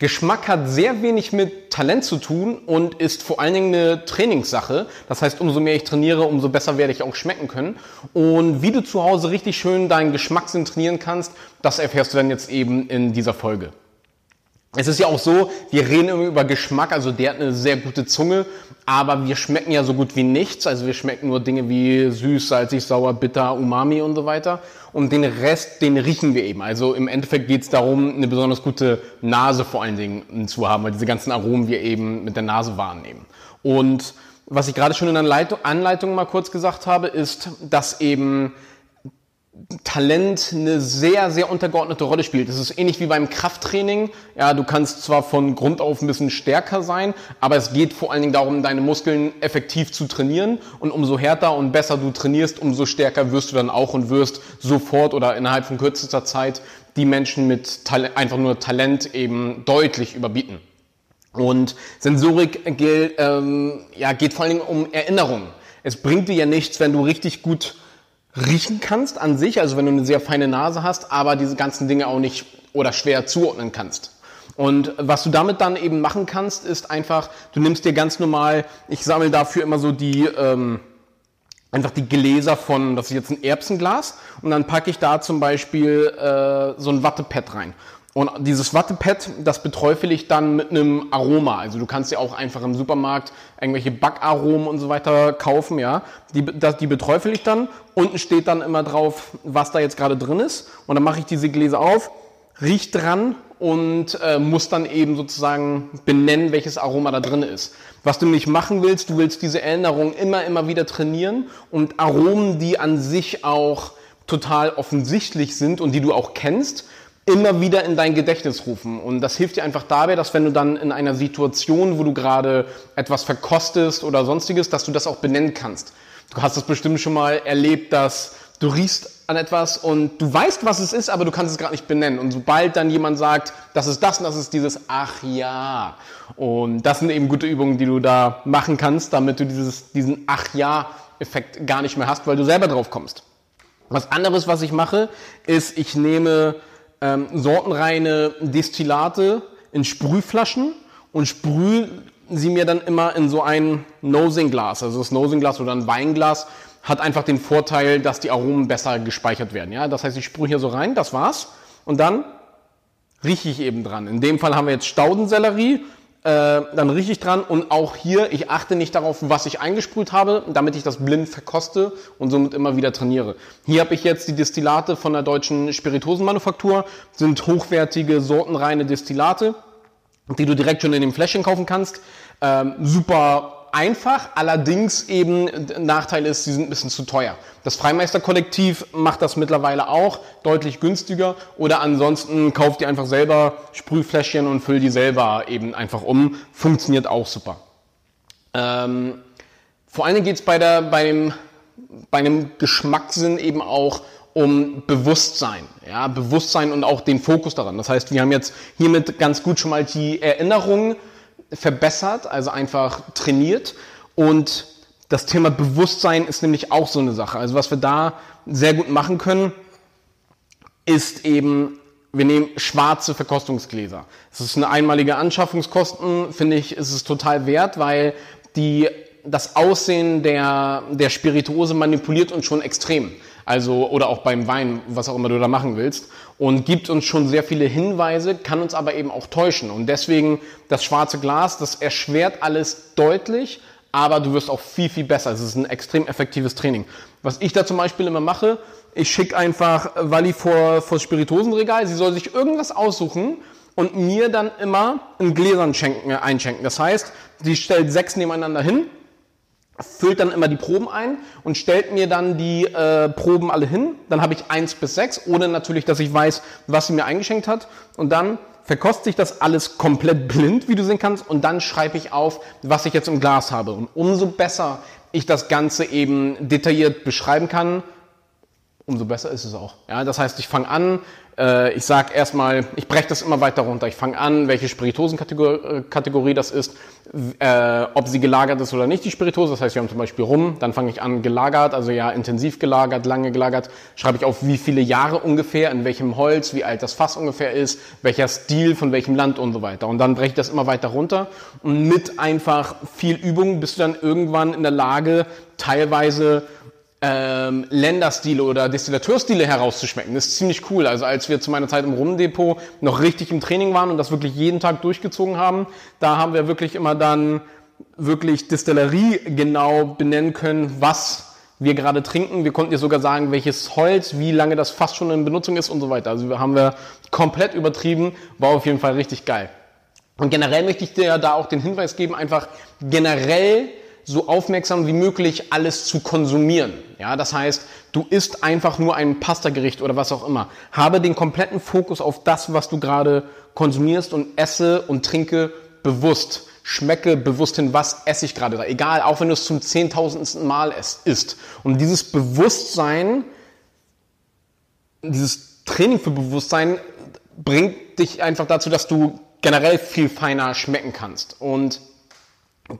Geschmack hat sehr wenig mit Talent zu tun und ist vor allen Dingen eine Trainingssache. Das heißt, umso mehr ich trainiere, umso besser werde ich auch schmecken können. Und wie du zu Hause richtig schön deinen Geschmackssinn trainieren kannst, das erfährst du dann jetzt eben in dieser Folge. Es ist ja auch so, wir reden immer über Geschmack, also der hat eine sehr gute Zunge, aber wir schmecken ja so gut wie nichts. Also wir schmecken nur Dinge wie süß, salzig, sauer, bitter, umami und so weiter. Und den Rest, den riechen wir eben. Also im Endeffekt geht es darum, eine besonders gute Nase vor allen Dingen zu haben, weil diese ganzen Aromen wir eben mit der Nase wahrnehmen. Und was ich gerade schon in der Anleitung mal kurz gesagt habe, ist, dass eben Talent eine sehr, sehr untergeordnete Rolle spielt. Das ist ähnlich wie beim Krafttraining. Ja, du kannst zwar von Grund auf ein bisschen stärker sein, aber es geht vor allen Dingen darum, deine Muskeln effektiv zu trainieren. Und umso härter und besser du trainierst, umso stärker wirst du dann auch und wirst sofort oder innerhalb von kürzester Zeit die Menschen mit Talent, einfach nur Talent eben deutlich überbieten. Und Sensorik gilt, ähm, ja, geht vor allen Dingen um Erinnerung. Es bringt dir ja nichts, wenn du richtig gut riechen kannst an sich, also wenn du eine sehr feine Nase hast, aber diese ganzen Dinge auch nicht oder schwer zuordnen kannst. Und was du damit dann eben machen kannst, ist einfach, du nimmst dir ganz normal, ich sammle dafür immer so die, ähm, einfach die Gläser von, das ist jetzt ein Erbsenglas, und dann packe ich da zum Beispiel äh, so ein Wattepad rein. Und dieses Wattepad, das beträufel ich dann mit einem Aroma. Also du kannst ja auch einfach im Supermarkt irgendwelche Backaromen und so weiter kaufen, ja. Die, die beträufel ich dann. Unten steht dann immer drauf, was da jetzt gerade drin ist. Und dann mache ich diese Gläser auf, riech dran und äh, muss dann eben sozusagen benennen, welches Aroma da drin ist. Was du nicht machen willst, du willst diese Erinnerung immer, immer wieder trainieren und Aromen, die an sich auch total offensichtlich sind und die du auch kennst, immer wieder in dein Gedächtnis rufen. Und das hilft dir einfach dabei, dass wenn du dann in einer Situation, wo du gerade etwas verkostest oder sonstiges, dass du das auch benennen kannst. Du hast es bestimmt schon mal erlebt, dass du riechst an etwas und du weißt, was es ist, aber du kannst es gerade nicht benennen. Und sobald dann jemand sagt, das ist das und das ist dieses Ach ja. Und das sind eben gute Übungen, die du da machen kannst, damit du dieses, diesen Ach ja Effekt gar nicht mehr hast, weil du selber drauf kommst. Was anderes, was ich mache, ist, ich nehme ähm, sortenreine Destillate in Sprühflaschen und sprühe sie mir dann immer in so ein Nosing-Glas. Also das Nosing-Glas oder ein Weinglas hat einfach den Vorteil, dass die Aromen besser gespeichert werden. Ja? Das heißt, ich sprühe hier so rein, das war's. Und dann rieche ich eben dran. In dem Fall haben wir jetzt Staudensellerie, dann rieche ich dran und auch hier, ich achte nicht darauf, was ich eingesprüht habe, damit ich das blind verkoste und somit immer wieder trainiere. Hier habe ich jetzt die Destillate von der deutschen Spiritosenmanufaktur, sind hochwertige, sortenreine Destillate, die du direkt schon in dem Fläschchen kaufen kannst. Ähm, super einfach, allerdings eben Nachteil ist, sie sind ein bisschen zu teuer. Das Freimeister-Kollektiv macht das mittlerweile auch deutlich günstiger oder ansonsten kauft ihr einfach selber Sprühfläschchen und füllt die selber eben einfach um. Funktioniert auch super. Ähm, vor Dingen geht es bei, der, bei, dem, einem Geschmackssinn eben auch um Bewusstsein. Ja, Bewusstsein und auch den Fokus daran. Das heißt, wir haben jetzt hiermit ganz gut schon mal die Erinnerungen verbessert, also einfach trainiert. Und das Thema Bewusstsein ist nämlich auch so eine Sache. Also was wir da sehr gut machen können, ist eben, wir nehmen schwarze Verkostungsgläser. Das ist eine einmalige Anschaffungskosten, finde ich, ist es total wert, weil die, das Aussehen der, der Spirituose manipuliert uns schon extrem also oder auch beim Wein, was auch immer du da machen willst und gibt uns schon sehr viele Hinweise, kann uns aber eben auch täuschen und deswegen das schwarze Glas, das erschwert alles deutlich, aber du wirst auch viel, viel besser. Es ist ein extrem effektives Training. Was ich da zum Beispiel immer mache, ich schicke einfach Wally vor, vor das Spiritosenregal, sie soll sich irgendwas aussuchen und mir dann immer ein Gläsern schenken, einschenken. Das heißt, sie stellt sechs nebeneinander hin füllt dann immer die Proben ein und stellt mir dann die äh, Proben alle hin. Dann habe ich eins bis sechs, ohne natürlich, dass ich weiß, was sie mir eingeschenkt hat. Und dann verkoste ich das alles komplett blind, wie du sehen kannst, und dann schreibe ich auf, was ich jetzt im Glas habe. Und umso besser ich das Ganze eben detailliert beschreiben kann, umso besser ist es auch. Ja, das heißt, ich fange an, Äh, ich sage erstmal, ich breche das immer weiter runter. Ich fange an, welche Spiritosenkategorie das ist, äh, ob sie gelagert ist oder nicht, die Spiritose. Das heißt, wir haben zum Beispiel Rum, dann fange ich an gelagert, also ja intensiv gelagert, lange gelagert. Schreibe ich auf, wie viele Jahre ungefähr, in welchem Holz, wie alt das Fass ungefähr ist, welcher Stil, von welchem Land und so weiter. Und dann breche ich das immer weiter runter. Und mit einfach viel Übung bist du dann irgendwann in der Lage, teilweise ähm, Länderstile oder Destillateurstile herauszuschmecken. Das ist ziemlich cool. Also als wir zu meiner Zeit im Rumdepot noch richtig im Training waren und das wirklich jeden Tag durchgezogen haben, da haben wir wirklich immer dann wirklich Distillerie genau benennen können, was wir gerade trinken. Wir konnten dir sogar sagen, welches Holz, wie lange das fast schon in Benutzung ist und so weiter. Also haben wir komplett übertrieben, war auf jeden Fall richtig geil. Und generell möchte ich dir da auch den Hinweis geben, einfach generell so aufmerksam wie möglich alles zu konsumieren. Ja, das heißt, du isst einfach nur ein Pastagericht oder was auch immer. Habe den kompletten Fokus auf das, was du gerade konsumierst und esse und trinke bewusst. Schmecke bewusst hin, was esse ich gerade da. Egal, auch wenn du es zum zehntausendsten Mal isst. Und dieses Bewusstsein, dieses Training für Bewusstsein bringt dich einfach dazu, dass du generell viel feiner schmecken kannst. Und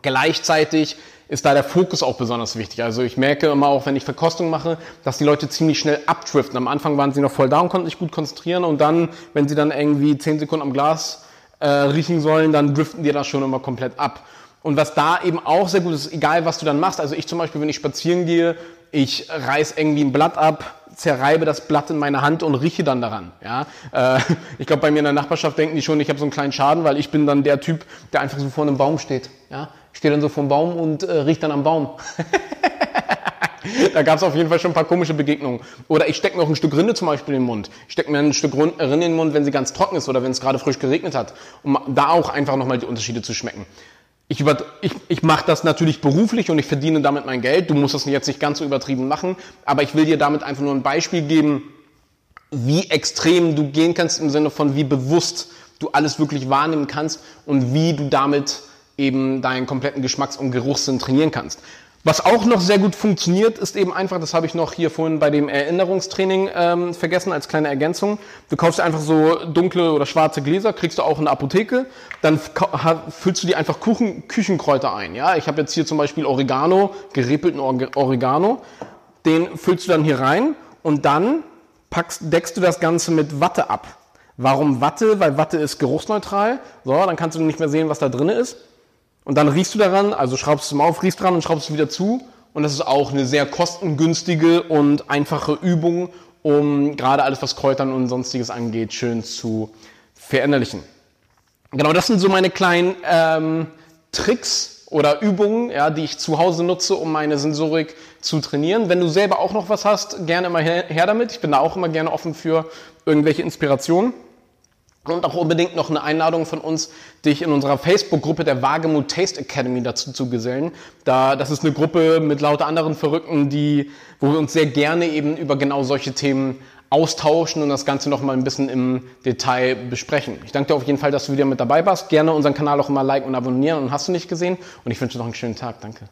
gleichzeitig ist da der Fokus auch besonders wichtig. Also ich merke immer auch, wenn ich Verkostung mache, dass die Leute ziemlich schnell abdriften. Am Anfang waren sie noch voll da und konnten sich gut konzentrieren und dann, wenn sie dann irgendwie zehn Sekunden am Glas äh, riechen sollen, dann driften die da schon immer komplett ab. Und was da eben auch sehr gut ist, egal was du dann machst, also ich zum Beispiel, wenn ich spazieren gehe, ich reiß irgendwie ein Blatt ab, zerreibe das Blatt in meine Hand und rieche dann daran. Ja? Äh, ich glaube, bei mir in der Nachbarschaft denken die schon, ich habe so einen kleinen Schaden, weil ich bin dann der Typ, der einfach so vor einem Baum steht. Ja? Ich stehe dann so vor dem Baum und äh, rieche dann am Baum. da gab es auf jeden Fall schon ein paar komische Begegnungen. Oder ich stecke mir auch ein Stück Rinde zum Beispiel in den Mund. Ich stecke mir ein Stück Rinde in den Mund, wenn sie ganz trocken ist oder wenn es gerade frisch geregnet hat, um da auch einfach nochmal die Unterschiede zu schmecken. Ich, über, ich, ich mache das natürlich beruflich und ich verdiene damit mein Geld. Du musst es jetzt nicht ganz so übertrieben machen, aber ich will dir damit einfach nur ein Beispiel geben, wie extrem du gehen kannst im Sinne von wie bewusst du alles wirklich wahrnehmen kannst und wie du damit eben deinen kompletten Geschmacks- und Geruchssinn trainieren kannst. Was auch noch sehr gut funktioniert, ist eben einfach, das habe ich noch hier vorhin bei dem Erinnerungstraining ähm, vergessen als kleine Ergänzung. Du kaufst dir einfach so dunkle oder schwarze Gläser, kriegst du auch in der Apotheke, dann füllst du die einfach Kuchen, Küchenkräuter ein. Ja, ich habe jetzt hier zum Beispiel Oregano, gerepelten Oregano, den füllst du dann hier rein und dann packst, deckst du das Ganze mit Watte ab. Warum Watte? Weil Watte ist geruchsneutral. So, dann kannst du nicht mehr sehen, was da drin ist. Und dann riechst du daran, also schraubst es mal auf, riechst dran und schraubst es wieder zu. Und das ist auch eine sehr kostengünstige und einfache Übung, um gerade alles, was Kräutern und sonstiges angeht, schön zu verinnerlichen. Genau, das sind so meine kleinen ähm, Tricks oder Übungen, ja, die ich zu Hause nutze, um meine Sensorik zu trainieren. Wenn du selber auch noch was hast, gerne mal her, her damit. Ich bin da auch immer gerne offen für irgendwelche Inspirationen. Und auch unbedingt noch eine Einladung von uns, dich in unserer Facebook-Gruppe der Wagemut Taste Academy dazu zu gesellen. Da, das ist eine Gruppe mit lauter anderen Verrückten, die, wo wir uns sehr gerne eben über genau solche Themen austauschen und das Ganze noch mal ein bisschen im Detail besprechen. Ich danke dir auf jeden Fall, dass du wieder mit dabei warst. Gerne unseren Kanal auch immer liken und abonnieren und hast du nicht gesehen. Und ich wünsche noch einen schönen Tag. Danke.